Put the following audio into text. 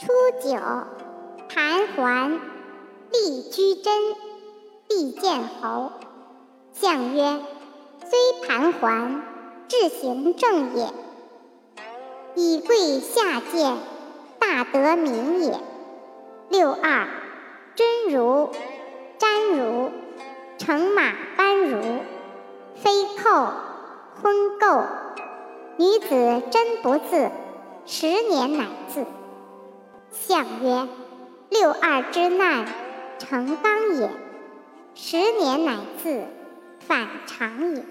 初九，盘桓，立居贞，立见侯。相曰：虽盘桓，志行正也。以贵下贱，大得民也。六二，真如，瞻如，乘马班如，飞寇，婚媾。女子真不自，十年乃自。相曰：六二之难，成刚也；十年乃自，反常也。